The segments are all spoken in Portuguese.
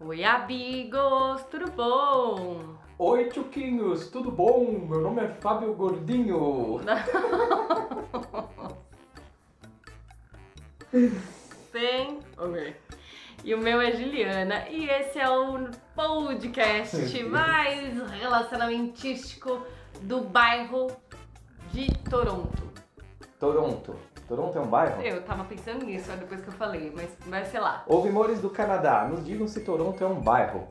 Oi, amigos, tudo bom? Oi, Tchuquinhos, tudo bom? Meu nome é Fábio Gordinho. Bem, ok. E o meu é Juliana e esse é o podcast mais relacionamentístico do bairro de Toronto. Toronto. Toronto é um bairro? Eu tava pensando nisso depois que eu falei, mas vai ser lá. Ouvimores do Canadá, nos digam se Toronto é um bairro.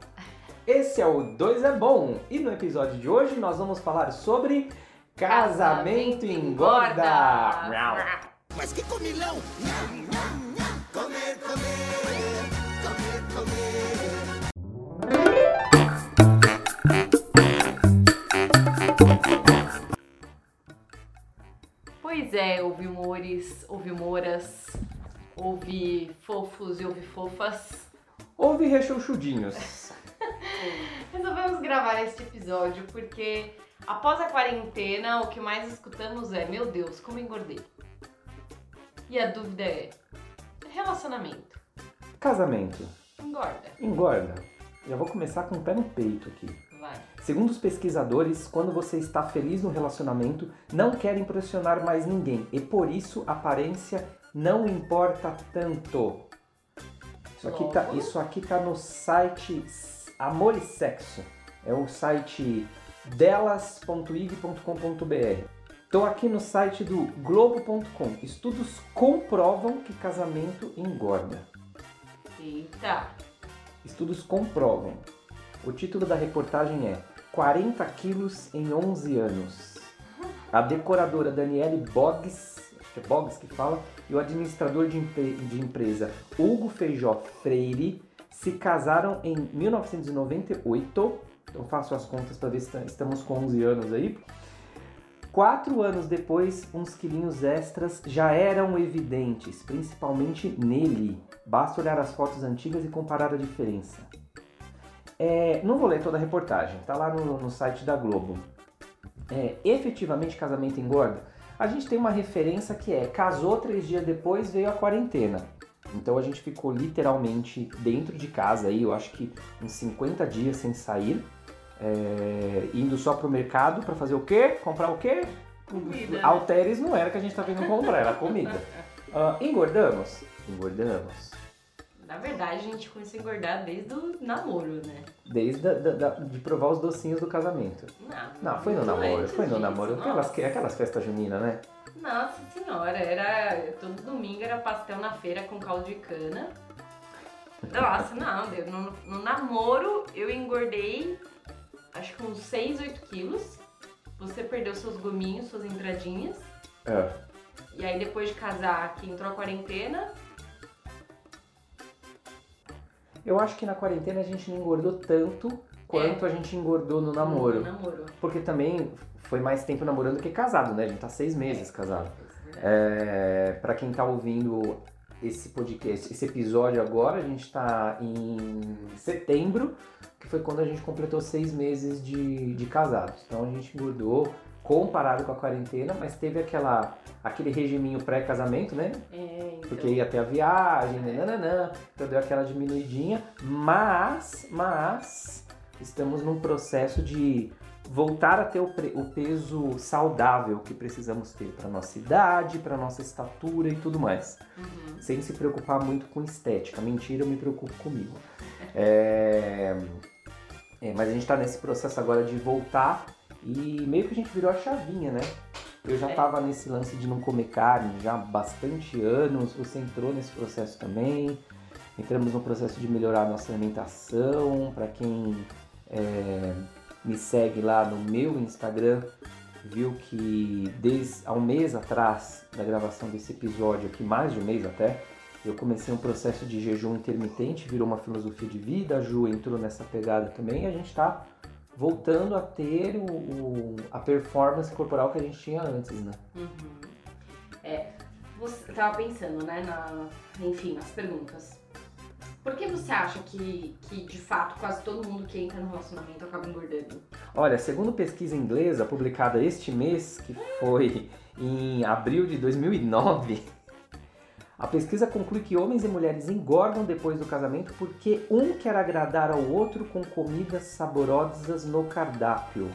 Esse é o 2 é Bom e no episódio de hoje nós vamos falar sobre casamento engorda. Mas que comilão! Pois é, ouvi humores, ouvi humoras, ouvi fofos e ouvi fofas. Ouve rechonchudinhos. Resolvemos gravar este episódio porque após a quarentena o que mais escutamos é: Meu Deus, como engordei. E a dúvida é: relacionamento Casamento engorda? engorda. Já vou começar com o pé no peito aqui. Vai. Segundo os pesquisadores, quando você está feliz no relacionamento, não quer impressionar mais ninguém e por isso a aparência não importa tanto. Isso aqui tá, isso aqui tá no site Amor e Sexo. É o site delas.ig.com.br. Estou aqui no site do Globo.com. Estudos comprovam que casamento engorda. Eita! Estudos comprovam. O título da reportagem é 40 quilos em 11 anos. A decoradora Daniele Boggs, acho que é Boggs que fala, e o administrador de, de empresa Hugo Feijó Freire se casaram em 1998. Então faço as contas para ver se tá- estamos com 11 anos aí. Quatro anos depois, uns quilinhos extras já eram evidentes, principalmente nele. Basta olhar as fotos antigas e comparar a diferença. É, não vou ler toda a reportagem, tá lá no, no site da Globo. É, efetivamente, casamento engorda? A gente tem uma referência que é: casou três dias depois, veio a quarentena. Então a gente ficou literalmente dentro de casa aí, eu acho que uns 50 dias sem sair, é, indo só pro mercado para fazer o quê? Comprar o quê? Comida. Alteres não era que a gente tá vindo comprar, era comida. Ah, engordamos? Engordamos. Na verdade, a gente começou a engordar desde o namoro, né? Desde a, da- da- de provar os docinhos do casamento. Não, Não, foi no muito namoro, antes foi no disso, namoro. Aquelas, nossa. aquelas festas juninas, né? Nossa senhora, era. Todo domingo era pastel na feira com caldo de cana. Nossa, não, deu. No, no namoro eu engordei acho que uns 6, 8 quilos. Você perdeu seus gominhos, suas entradinhas. É. E aí depois de casar, que entrou a quarentena, Eu acho que na quarentena a gente não engordou tanto quanto a gente engordou no namoro. no namoro. Porque também foi mais tempo namorando que casado, né? A gente tá seis meses casado. É, para quem tá ouvindo esse podcast, esse episódio agora, a gente tá em setembro, que foi quando a gente completou seis meses de, de casados. Então a gente engordou comparado com a quarentena, mas teve aquela, aquele regiminho pré-casamento, né? É, então, Porque ia ter a viagem, nananã, então deu aquela diminuidinha, mas, mas, estamos num processo de voltar a ter o, o peso saudável que precisamos ter para nossa idade, para nossa estatura e tudo mais. uhum. Sem se preocupar muito com estética. Mentira, eu me preocupo comigo. É, é, mas a gente tá nesse processo agora de voltar e meio que a gente virou a chavinha, né? Eu já É. tava nesse lance de não comer carne já há bastante anos, você entrou nesse processo também. Entramos no processo de melhorar a nossa alimentação. Para quem é, me segue lá no meu Instagram, viu que desde há um mês atrás da gravação desse episódio aqui, mais de um mês até, eu comecei um processo de jejum intermitente, virou uma filosofia de vida, a Ju entrou nessa pegada também e a gente está voltando a ter o, o- a performance corporal que a gente tinha antes, né? Uhum. É, você eu tava pensando, né, na, enfim, nas perguntas. Por que você acha que, que, de fato, quase todo mundo que entra no relacionamento acaba engordando? Olha, segundo pesquisa inglesa publicada este mês, que foi em abril de 2009, A pesquisa conclui que homens e mulheres engordam depois do casamento porque um quer agradar ao outro com comidas saborosas no cardápio.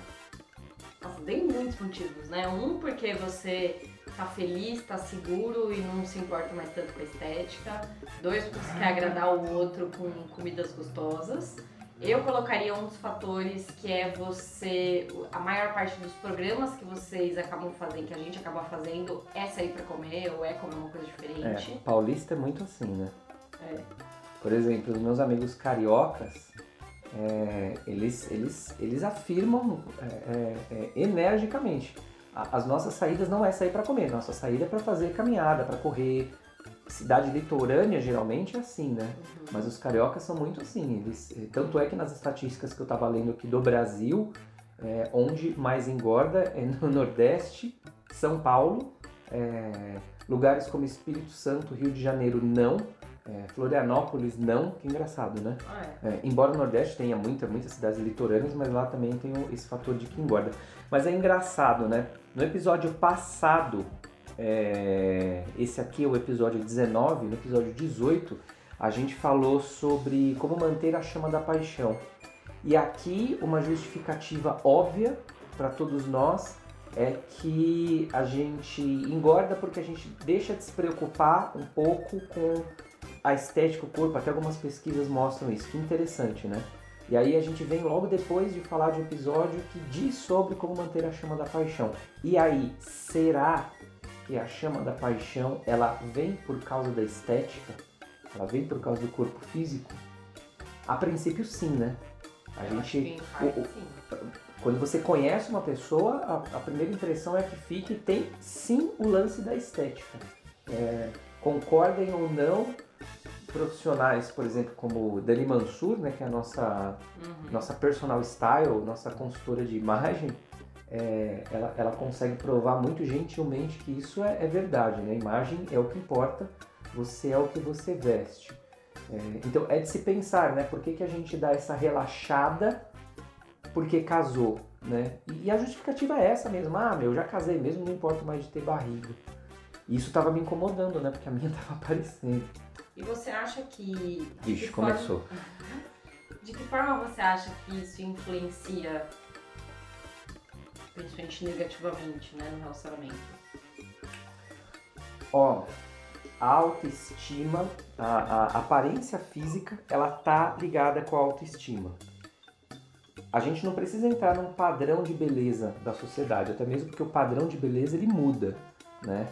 Nossa, tem muitos motivos, né? Um, porque você tá feliz, tá seguro e não se importa mais tanto com a estética. Dois, porque você quer agradar o outro com comidas gostosas. Eu colocaria um dos fatores que é você. A maior parte dos programas que vocês acabam fazendo, que a gente acaba fazendo, é sair pra comer ou é comer uma coisa diferente. É, paulista é muito assim, né? É. Por exemplo, os meus amigos cariocas, é, eles, eles, eles afirmam é, é, é, energicamente. As nossas saídas não é sair para comer, nossa saída é para fazer caminhada, para correr. Cidade litorânea geralmente é assim, né? Mas os cariocas são muito assim. Eles, eh, tanto é que nas estatísticas que eu estava lendo aqui do Brasil, é, onde mais engorda é no Nordeste, São Paulo, é, lugares como Espírito Santo, Rio de Janeiro não, é, Florianópolis não, que engraçado, né? Ah, é. Embora o Nordeste tenha muita, muitas cidades litorâneas, mas lá também tem esse fator de que engorda. Mas é engraçado, né? No episódio passado, é, esse aqui é o episódio 19, no episódio 18, a gente falou sobre como manter a chama da paixão. E aqui uma justificativa óbvia para todos nós é que a gente engorda porque a gente deixa de se preocupar um pouco com a estética do corpo, até algumas pesquisas mostram isso. Que interessante, né? E aí a gente vem logo depois de falar de um episódio que diz sobre como manter a chama da paixão. E aí, será que a chama da paixão ela vem por causa da estética? Ela vem por causa do corpo físico? A princípio sim, né? A Eu gente, o- quando você conhece uma pessoa, a, a primeira impressão é que fica e tem sim o lance da estética. É, concordem ou não, profissionais, por exemplo, como Dani Mansur, né, que é a nossa, Uhum. nossa personal style, nossa consultora de imagem, é, ela, ela consegue provar muito gentilmente que isso é, é verdade. Né? Imagem é o que importa, você é o que você veste. É, então é de se pensar, né? Por que, que a gente dá essa relaxada porque casou, né? E, e a justificativa é essa mesmo. Ah, meu, já casei mesmo, não importa mais de ter barriga. E isso tava me incomodando, né? Porque a minha tava aparecendo. E você acha que. Ixi, forma- começou. De que forma você acha que isso influencia, principalmente negativamente, né, no relacionamento? Ó, a autoestima, a, a aparência física, ela tá ligada com a autoestima. A gente não precisa entrar num padrão de beleza da sociedade, até mesmo porque o padrão de beleza ele muda, né?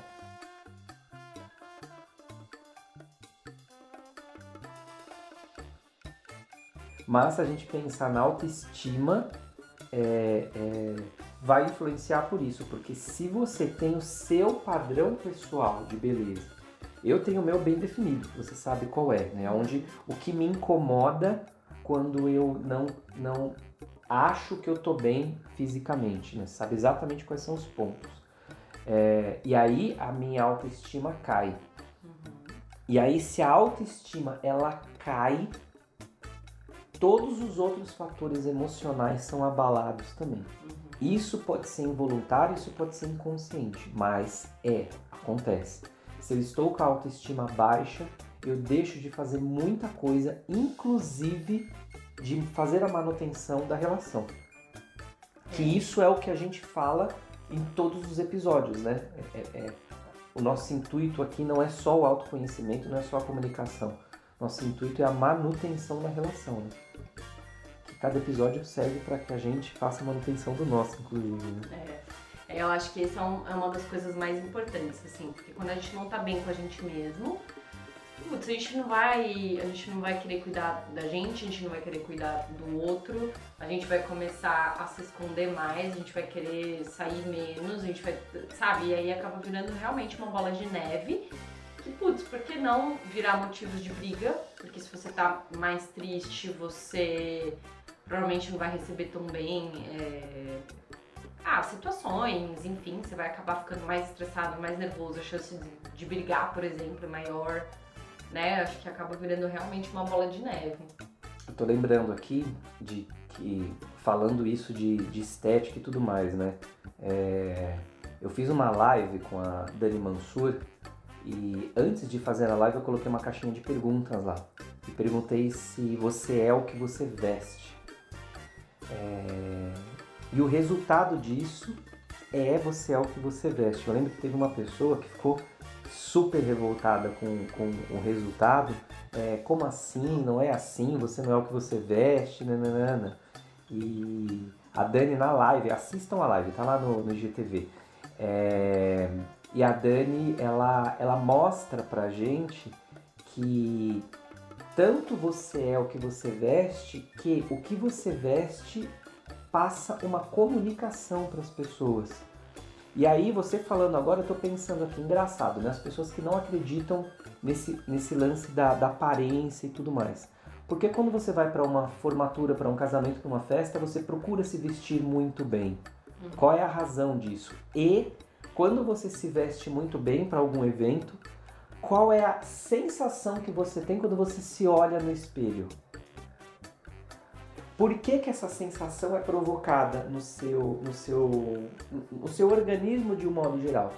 Mas se a gente pensar na autoestima, é, é, vai influenciar por isso, porque se você tem o seu padrão pessoal de beleza, eu tenho o meu bem definido, você sabe qual é, né? Onde o que me incomoda quando eu não, não acho que eu tô bem fisicamente, né? Você sabe exatamente quais são os pontos. É, e aí a minha autoestima cai. E aí se a autoestima ela cai, todos os outros fatores emocionais são abalados também. Isso pode ser involuntário, isso pode ser inconsciente, mas é, acontece. Se eu estou com a autoestima baixa, eu deixo de fazer muita coisa, inclusive de fazer a manutenção da relação. Que isso é o que a gente fala em todos os episódios, né? É- é- é- o nosso intuito aqui não é só o autoconhecimento, não é só a comunicação. Nosso intuito é a manutenção da relação. Né? Cada episódio serve para que a gente faça a manutenção do nosso, inclusive. Né? É, eu acho que essa é, é uma das coisas mais importantes, assim, porque quando a gente não tá bem com a gente mesmo, putz, a gente não vai. A gente não vai querer cuidar da gente, a gente não vai querer cuidar do outro, a gente vai começar a se esconder mais, a gente vai querer sair menos, a gente vai. Sabe? E aí acaba virando realmente uma bola de neve. Que, putz, por que não virar motivos de briga? Porque se você tá mais triste, você provavelmente não vai receber tão bem. é, ah, situações, enfim, você vai acabar ficando mais estressado, mais nervoso, a chance de, de brigar, por exemplo, é maior, né? Acho que acaba virando realmente uma bola de neve. Eu tô lembrando aqui de que, falando isso de, de estética e tudo mais, né? É, eu fiz uma live com a Dani Mansur E antes de fazer a live eu coloquei uma caixinha de perguntas lá. E perguntei se você é o que você veste. É... E o resultado disso é você é o que você veste. Eu lembro que teve uma pessoa que ficou super revoltada com, com o resultado. É, como assim? Não é assim? Você não é o que você veste? Nananana. E a Dani na live, assistam a live, tá lá no, no IGTV. É, e a Dani, ela, ela mostra pra gente que tanto você é o que você veste, que o que você veste passa uma comunicação para as pessoas. E aí, você falando agora, eu tô pensando aqui, engraçado, né? As pessoas que não acreditam nesse, nesse lance da, da aparência e tudo mais. Porque quando você vai para uma formatura, para um casamento, para uma festa, você procura se vestir muito bem. Uhum. Qual é a razão disso? E quando você se veste muito bem para algum evento, qual é a sensação que você tem quando você se olha no espelho? Por que, que essa sensação é provocada no seu, no, seu, no seu organismo de um modo geral?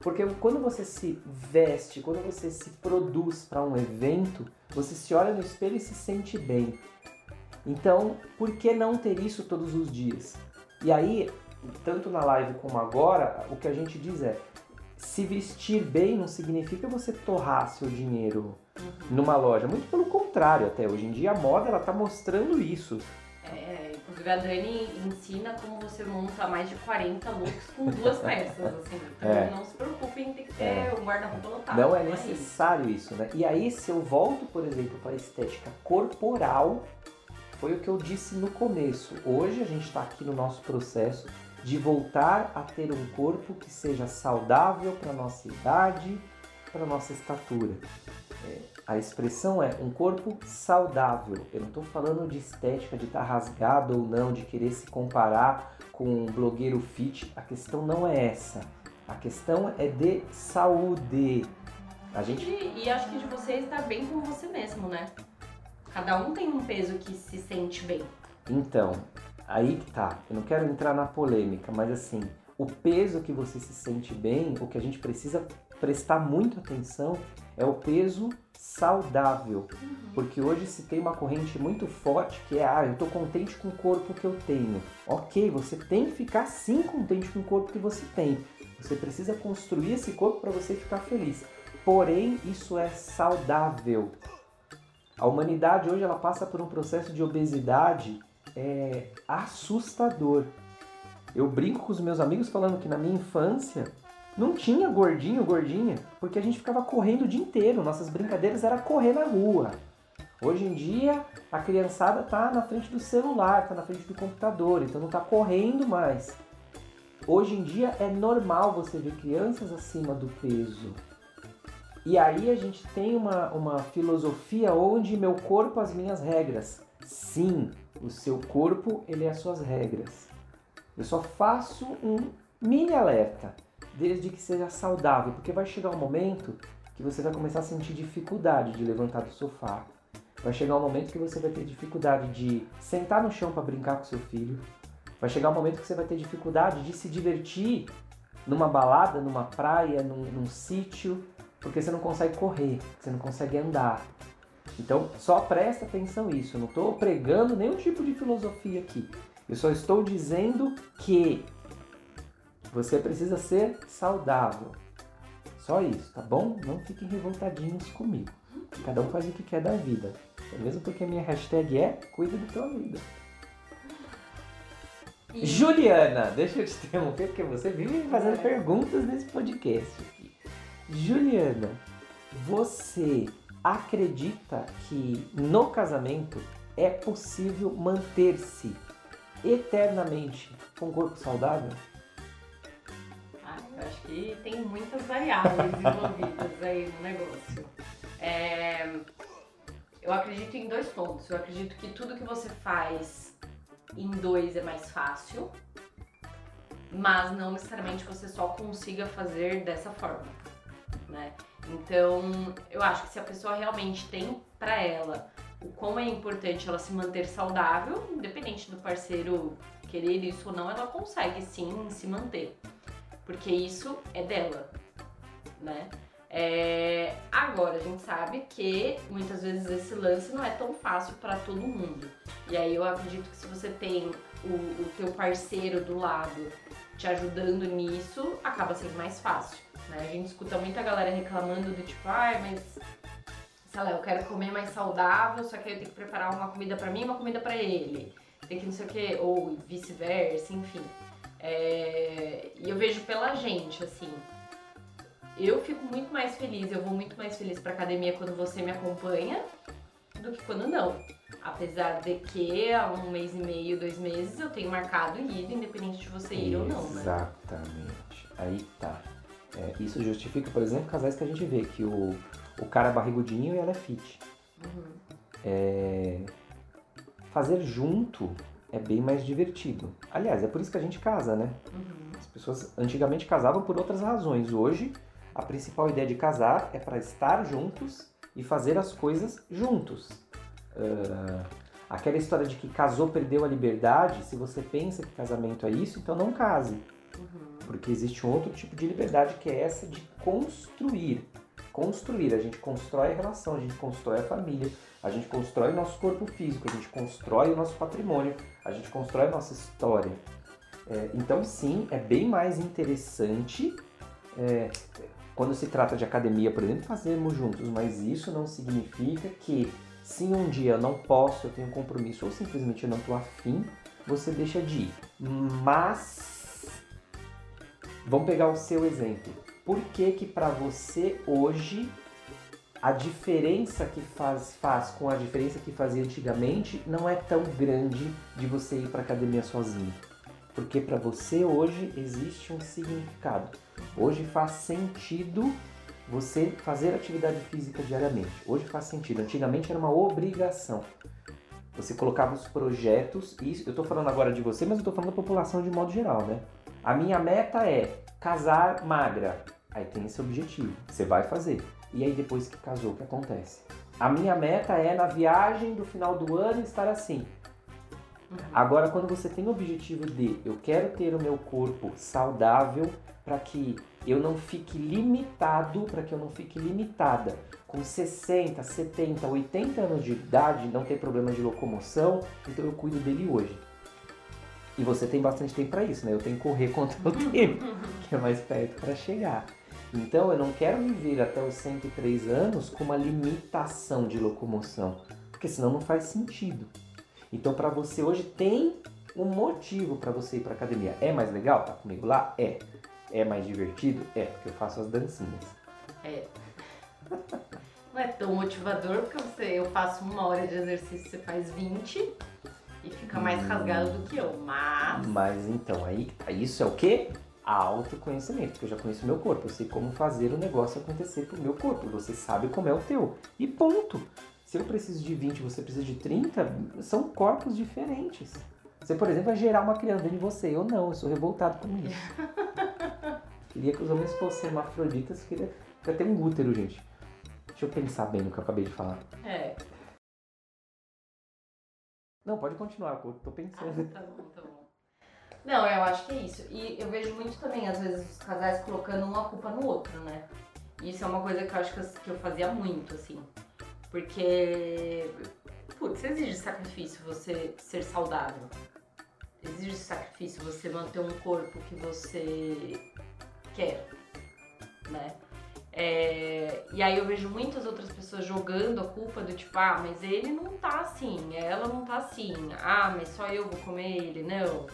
Porque quando você se veste, quando você se produz para um evento, você se olha no espelho e se sente bem. Então, por que não ter isso todos os dias? E aí, tanto na live como agora, o que a gente diz é: se vestir bem não significa você torrar seu dinheiro uhum. numa loja. Muito pelo contrário, até hoje em dia a moda ela tá mostrando isso. É, inclusive a Dani ensina como você monta mais de 40 looks com duas peças, assim. Então é. não se preocupe em ter que ter é. um guarda-roupa lotado. Não é necessário isso, né? E aí, se eu volto, por exemplo, para a estética corporal, foi o que eu disse no começo. Hoje a gente está aqui no nosso processo de voltar a ter um corpo que seja saudável para nossa idade, para nossa estatura. É, a expressão é um corpo saudável. Eu não estou falando de estética, de estar tá rasgado ou não, de querer se comparar com um blogueiro fit. A questão não é essa. A questão é de saúde. A gente... E, e acho que de você estar bem com você mesmo, né? Cada um tem um peso que se sente bem. Então, aí que tá. Eu não quero entrar na polêmica, mas assim, o peso que você se sente bem, o que a gente precisa prestar muito atenção é o peso saudável. Uhum. Porque hoje se tem uma corrente muito forte que é, ah, eu tô contente com o corpo que eu tenho. Ok, você tem que ficar sim contente com o corpo que você tem. Você precisa construir esse corpo para você ficar feliz. Porém, isso é saudável. A humanidade hoje ela passa por um processo de obesidade é, assustador. Eu brinco com os meus amigos falando que na minha infância não tinha gordinho, gordinha, porque a gente ficava correndo o dia inteiro. Nossas brincadeiras era correr na rua. Hoje em dia, a criançada tá na frente do celular, tá na frente do computador, então não tá correndo mais. Hoje em dia é normal você ver crianças acima do peso. E aí a gente tem uma, uma filosofia onde meu corpo, as minhas regras. Sim, o seu corpo, ele é as suas regras. Eu só faço um mini alerta, desde que seja saudável, porque vai chegar um momento que você vai começar a sentir dificuldade de levantar do sofá. Vai chegar um momento que você vai ter dificuldade de sentar no chão para brincar com seu filho. Vai chegar um momento que você vai ter dificuldade de se divertir numa balada, numa praia, num, num sítio, porque você não consegue correr, você não consegue andar. Então, só presta atenção nisso. Eu não estou pregando nenhum tipo de filosofia aqui. Eu só estou dizendo que você precisa ser saudável. Só isso, tá bom? Não fiquem revoltadinhos comigo. Cada um faz o que quer da vida. Mesmo porque a minha hashtag é cuida da tua vida. E... Juliana, deixa eu te interromper porque você vive fazendo é. perguntas nesse podcast aqui. Juliana, você acredita que no casamento é possível manter-se eternamente com um corpo saudável? Ah, eu acho que tem muitas variáveis envolvidas aí no negócio. É, eu acredito em dois pontos. Eu acredito que tudo que você faz em dois é mais fácil, mas não necessariamente você só consiga fazer dessa forma, né? Então, eu acho que se a pessoa realmente tem para ela o quão é importante ela se manter saudável, independente do parceiro querer isso ou não, ela consegue sim se manter. Porque isso é dela, né? É, agora, a gente sabe que muitas vezes esse lance não é tão fácil para todo mundo. E aí eu acredito que se você tem o, o teu parceiro do lado te ajudando nisso, acaba sendo mais fácil. Né? A gente escuta muita galera reclamando do tipo, ai, mas sei lá, eu quero comer mais saudável, só que aí eu tenho que preparar uma comida para mim e uma comida para ele. Tem que não sei o que, ou vice-versa, enfim. É, e eu vejo pela gente, assim eu fico muito mais feliz, eu vou muito mais feliz pra academia quando você me acompanha do que quando não. Apesar de que há um mês e meio, dois meses, eu tenho marcado e ido, independente de você ir ou não, né? Exatamente. Aí tá. É, isso justifica, por exemplo, casais que a gente vê que o, o cara é barrigudinho e ela é fit. Uhum. É, fazer junto é bem mais divertido. Aliás, é por isso que a gente casa, né? Uhum. As pessoas antigamente casavam por outras razões. Hoje a principal ideia de casar é para estar juntos e fazer as coisas juntos. Uh, aquela história de que casou, perdeu a liberdade, se você pensa que casamento é isso, então não case. Porque existe um outro tipo de liberdade que é essa de construir. Construir, a gente constrói a relação, a gente constrói a família, a gente constrói o nosso corpo físico, a gente constrói o nosso patrimônio, a gente constrói a nossa história. É, então, sim, é bem mais interessante é, quando se trata de academia, por exemplo, fazemos juntos, mas isso não significa que se um dia eu não posso, eu tenho um compromisso ou simplesmente eu não estou afim, você deixa de ir. Mas vamos pegar o seu exemplo. Por que que para você hoje a diferença que faz, faz com a diferença que fazia antigamente não é tão grande de você ir para academia sozinho? Porque para você hoje existe um significado. Hoje faz sentido você fazer atividade física diariamente. Hoje faz sentido. Antigamente era uma obrigação. Você colocava os projetos, e eu estou falando agora de você, mas eu estou falando da população de modo geral, né? A minha meta é casar magra. Aí tem esse objetivo. Você vai fazer. E aí depois que casou, o que acontece? A minha meta é na viagem do final do ano estar assim. Uhum. Agora, quando você tem o objetivo de eu quero ter o meu corpo saudável, para que eu não fique limitado, para que eu não fique limitada com 60, 70, 80 anos de idade, não ter problema de locomoção, então eu cuido dele hoje. E você tem bastante tempo para isso, né? Eu tenho que correr contra o tempo, que é mais perto para chegar. Então eu não quero viver até os 103 anos com uma limitação de locomoção, porque senão não faz sentido. Então para você hoje tem um motivo para você ir para academia. É mais legal? Tá comigo lá? É. É mais divertido? É, porque eu faço as dancinhas. É. Não é tão motivador, porque você, eu faço uma hora de exercício, você faz 20 e fica mais rasgado do que eu, mas... Mas então, aí isso é o quê? Autoconhecimento, porque eu já conheço o meu corpo, eu sei como fazer o negócio acontecer pro meu corpo, você sabe como é o teu. E ponto. Se eu preciso de 20 e você precisa de 30, são corpos diferentes. Você, por exemplo, vai gerar uma criança dentro de você. Eu não, eu sou revoltado com isso. queria que os homens fossem hermafroditas, queria, queria ter um útero, gente. Deixa eu pensar bem no que eu acabei de falar. É. Não, pode continuar, eu tô pensando. Ah, tá bom, tá bom. Não, eu acho que é isso. E eu vejo muito também, às vezes, os casais colocando uma culpa no outro, né? Isso é uma coisa que eu acho que eu, que eu fazia muito, assim. Porque, putz, exige sacrifício você ser saudável. Exige sacrifício você manter um corpo que você quer, né? É, e aí eu vejo muitas outras pessoas jogando a culpa do tipo, ah, mas ele não tá assim, ela não tá assim, ah, mas só eu vou comer ele, não.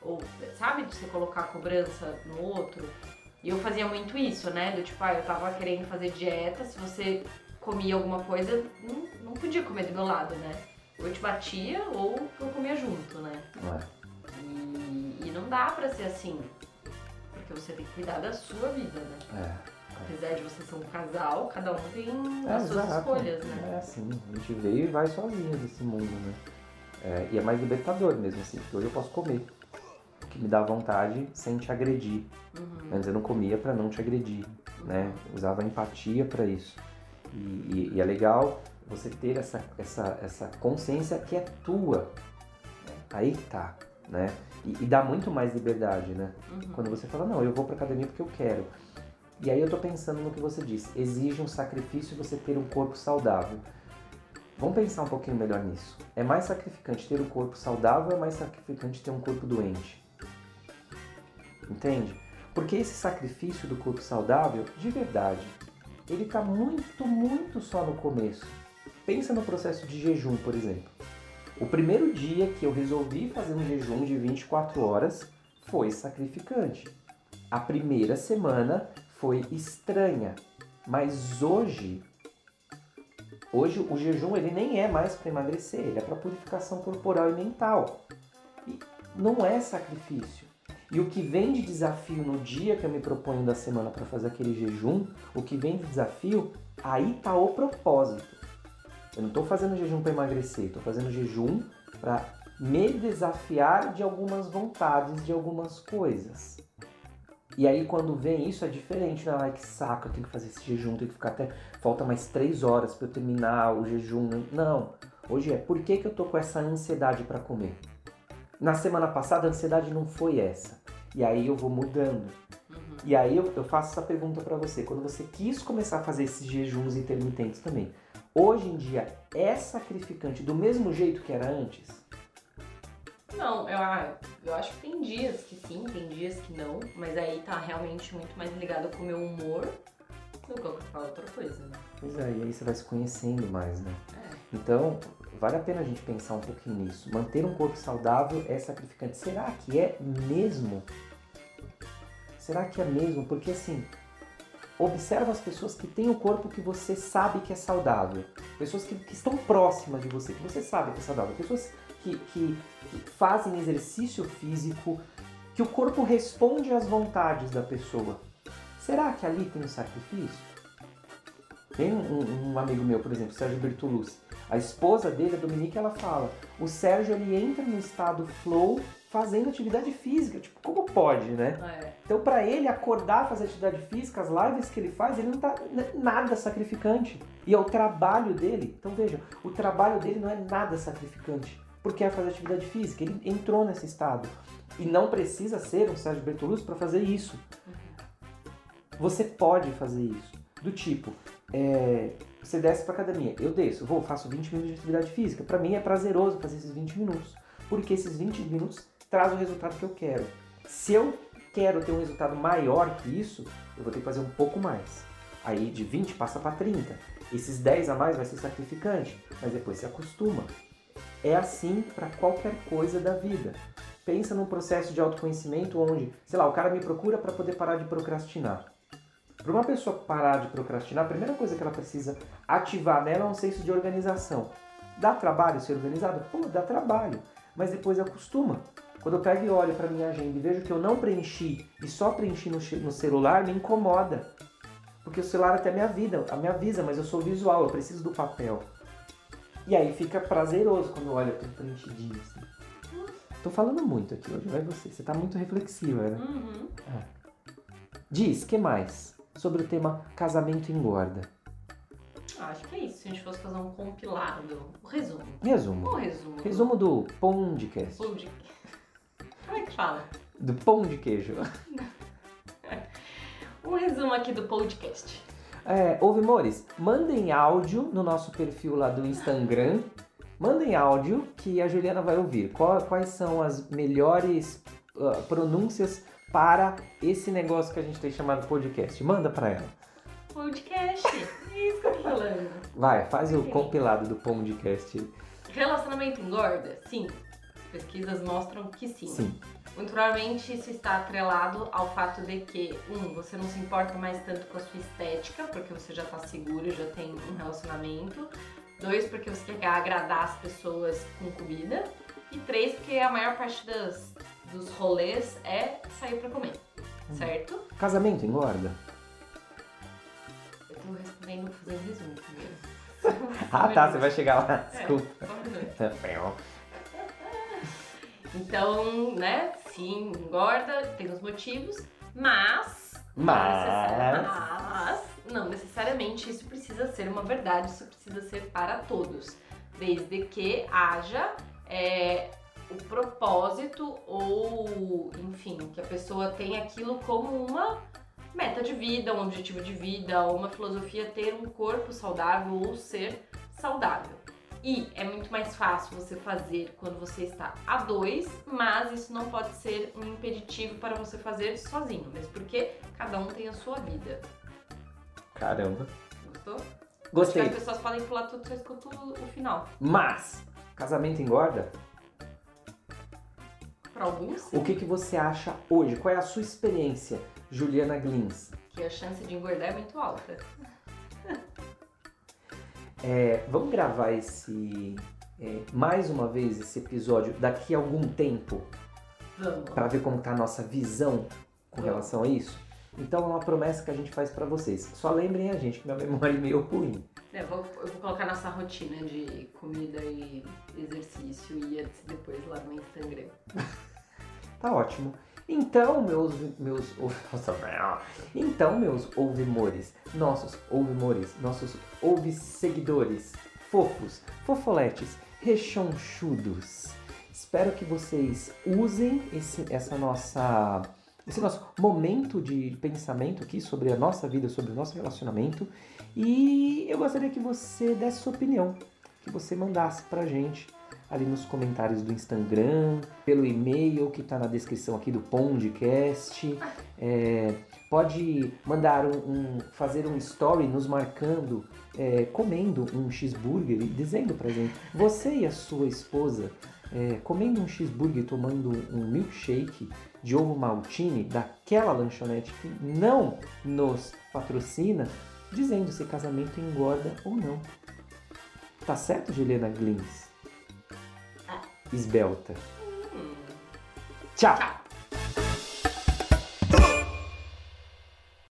Ou, sabe, de você colocar a cobrança no outro. E eu fazia muito isso, né? Do tipo, ah, eu tava querendo fazer dieta, se você comia alguma coisa, não, não podia comer do meu lado, né? Ou eu te batia ou eu comia junto, né? E, e não dá pra ser assim. Porque você tem que cuidar da sua vida, né? É. Apesar de você ser um casal, cada um tem é, as suas exato. escolhas, né? É assim, a gente veio e vai sozinho desse mundo, né? É, e é mais libertador mesmo, assim, porque hoje eu posso comer. O que me dá vontade sem te agredir. Uhum. Antes eu não comia para não te agredir, uhum. né? Usava empatia para isso. E, e, e, é legal você ter essa, essa, essa consciência que é tua. Aí tá, né? E, e dá muito mais liberdade, né? Uhum. Quando você fala, não, eu vou pra academia porque eu quero. E aí eu tô pensando no que você disse. Exige um sacrifício você ter um corpo saudável. Vamos pensar um pouquinho melhor nisso. É mais sacrificante ter um corpo saudável ou é mais sacrificante ter um corpo doente? Entende? Porque esse sacrifício do corpo saudável, de verdade, ele está muito, muito só no começo. Pensa no processo de jejum, por exemplo. O primeiro dia que eu resolvi fazer um jejum de 24 horas foi sacrificante. A primeira semana foi estranha, mas hoje hoje o jejum ele nem é mais para emagrecer, ele é para purificação corporal e mental. E não é sacrifício. E o que vem de desafio no dia que eu me proponho da semana para fazer aquele jejum, o que vem de desafio, aí tá o propósito. Eu não estou fazendo jejum para emagrecer, estou fazendo jejum para me desafiar de algumas vontades, de algumas coisas. E aí quando vem isso é diferente, né? Ai que saco, eu tenho que fazer esse jejum, tenho que ficar até. Falta mais três horas para eu terminar o jejum. Não. Hoje é por que, que eu tô com essa ansiedade para comer? Na semana passada a ansiedade não foi essa. E aí eu vou mudando. Uhum. E aí eu, eu faço essa pergunta para você. Quando você quis começar a fazer esses jejuns intermitentes também, hoje em dia é sacrificante do mesmo jeito que era antes? Não, eu, ah, eu acho que tem dias que sim, tem dias que não, mas aí tá realmente muito mais ligado com o meu humor do que qualquer outra coisa, né? Pois é, e aí você vai se conhecendo mais, né? É. Então, vale a pena a gente pensar um pouquinho nisso. Manter um corpo saudável é sacrificante. Será que é mesmo? Será que é mesmo? Porque assim, observa as pessoas que têm o corpo que você sabe que é saudável. Pessoas que, que estão próximas de você, que você sabe que é saudável. Pessoas que, que, que fazem exercício físico, que o corpo responde às vontades da pessoa. Será que ali tem um sacrifício? Tem um, um amigo meu, por exemplo, Sérgio Bertolucci. A esposa dele, a Dominique, ela fala: o Sérgio ele entra no estado flow fazendo atividade física. Tipo, como pode, né? É. Então, pra ele acordar, fazer atividade física, as lives que ele faz, ele não tá nada sacrificante. E é o trabalho dele. Então, veja, o trabalho dele não é nada sacrificante, porque é fazer atividade física. Ele entrou nesse estado. E não precisa ser um Sérgio Bertolucci para fazer isso. Você pode fazer isso. Do tipo, é, você desce pra academia. Eu desço, vou, faço 20 minutos de atividade física. Pra mim é prazeroso fazer esses 20 minutos. Porque esses 20 minutos traz o resultado que eu quero. Se eu quero ter um resultado maior que isso, eu vou ter que fazer um pouco mais. Aí de 20 passa para 30. Esses 10 a mais vai ser sacrificante, mas depois se acostuma. É assim para qualquer coisa da vida. Pensa num processo de autoconhecimento onde, sei lá, o cara me procura para poder parar de procrastinar. Para uma pessoa parar de procrastinar, a primeira coisa que ela precisa ativar nela é um senso de organização. Dá trabalho ser organizado? Pô, dá trabalho. Mas depois acostuma. Quando eu pego e olho para minha agenda e vejo que eu não preenchi e só preenchi no, celular, me incomoda. Porque o celular até me avisa, me avisa, mas eu sou visual, eu preciso do papel. E aí fica prazeroso quando eu olho tudo preenchidinho. Assim. Tô falando muito aqui hoje, vai você. Você tá muito reflexiva, né? Uhum. Diz, que mais? Sobre o tema casamento engorda. Acho que é isso. Se a gente fosse fazer um compilado, um resumo. Resumo. Um resumo. Resumo do pão de queijo. Pão de... Como é que fala? Do pão de queijo. Um resumo aqui do podcast. É, ouve, Mores, mandem áudio no nosso perfil lá do Instagram. Mandem áudio que a Juliana vai ouvir. Qual- quais são as melhores ah, pronúncias para esse negócio que a gente tem chamado podcast? Manda pra ela. Podcast. É isso que eu tô falando. Vai, faz o compilado do podcast. Relacionamento engorda? Sim. As pesquisas mostram que sim. Sim. Muito provavelmente isso está atrelado ao fato de que, um, você não se importa mais tanto com a sua estética, porque você já tá seguro, já tem um relacionamento. Dois, porque você quer agradar as pessoas com comida. E três, porque a maior parte das, dos rolês é sair pra comer. Certo? Casamento engorda? Eu tô respondendo fazendo resumo primeiro. Ah, tá, você vai chegar lá. É, Desculpa. minuto. Então, né, sim, engorda, tem os motivos, mas. Mas- Mas, não necessariamente isso precisa ser uma verdade, isso precisa ser para todos. Desde que haja é, o propósito ou, enfim, que a pessoa tenha aquilo como uma meta de vida, um objetivo de vida, uma filosofia ter um corpo saudável ou ser saudável. E é muito mais fácil você fazer quando você está a dois, mas isso não pode ser um impeditivo para você fazer sozinho, mesmo porque cada um tem a sua vida. Caramba. Gostou? Acho que Gostei. as pessoas podem pular tudo, só escuto o final. Mas, casamento engorda? Para alguns, sim, O que, que você acha hoje? Qual é a sua experiência, Juliana Glins? que a chance de engordar é muito alta. É, vamos gravar esse é, mais uma vez esse episódio daqui a algum tempo Vamos. para ver como tá a nossa visão com Vamos. relação a isso? Então é uma promessa que a gente faz para vocês. Só lembrem a gente que minha memória é meio ruim. É, eu, vou, eu vou colocar nossa rotina de comida e exercício e e depois lá no Instagram. Tá ótimo. Então, meus meus então, meus ouvimores, nossos ouvimores, nossos ouve seguidores, fofos, fofoletes, rechonchudos. Espero que vocês usem esse, essa nossa esse nosso momento de pensamento aqui sobre a nossa vida, sobre o nosso relacionamento. E eu gostaria que você desse sua opinião, que você mandasse pra gente ali nos comentários do Instagram, pelo e-mail que está na descrição aqui do podcast. É, pode mandar um, um- fazer um story nos marcando, é, comendo um cheeseburger e dizendo pra gente, você e a sua esposa é, comendo um cheeseburger e tomando um milkshake de ovo maltine daquela lanchonete que não nos patrocina, dizendo se casamento engorda ou não. Tá certo, Juliana Glins? Esbelta. Hum, Tchau! tchau!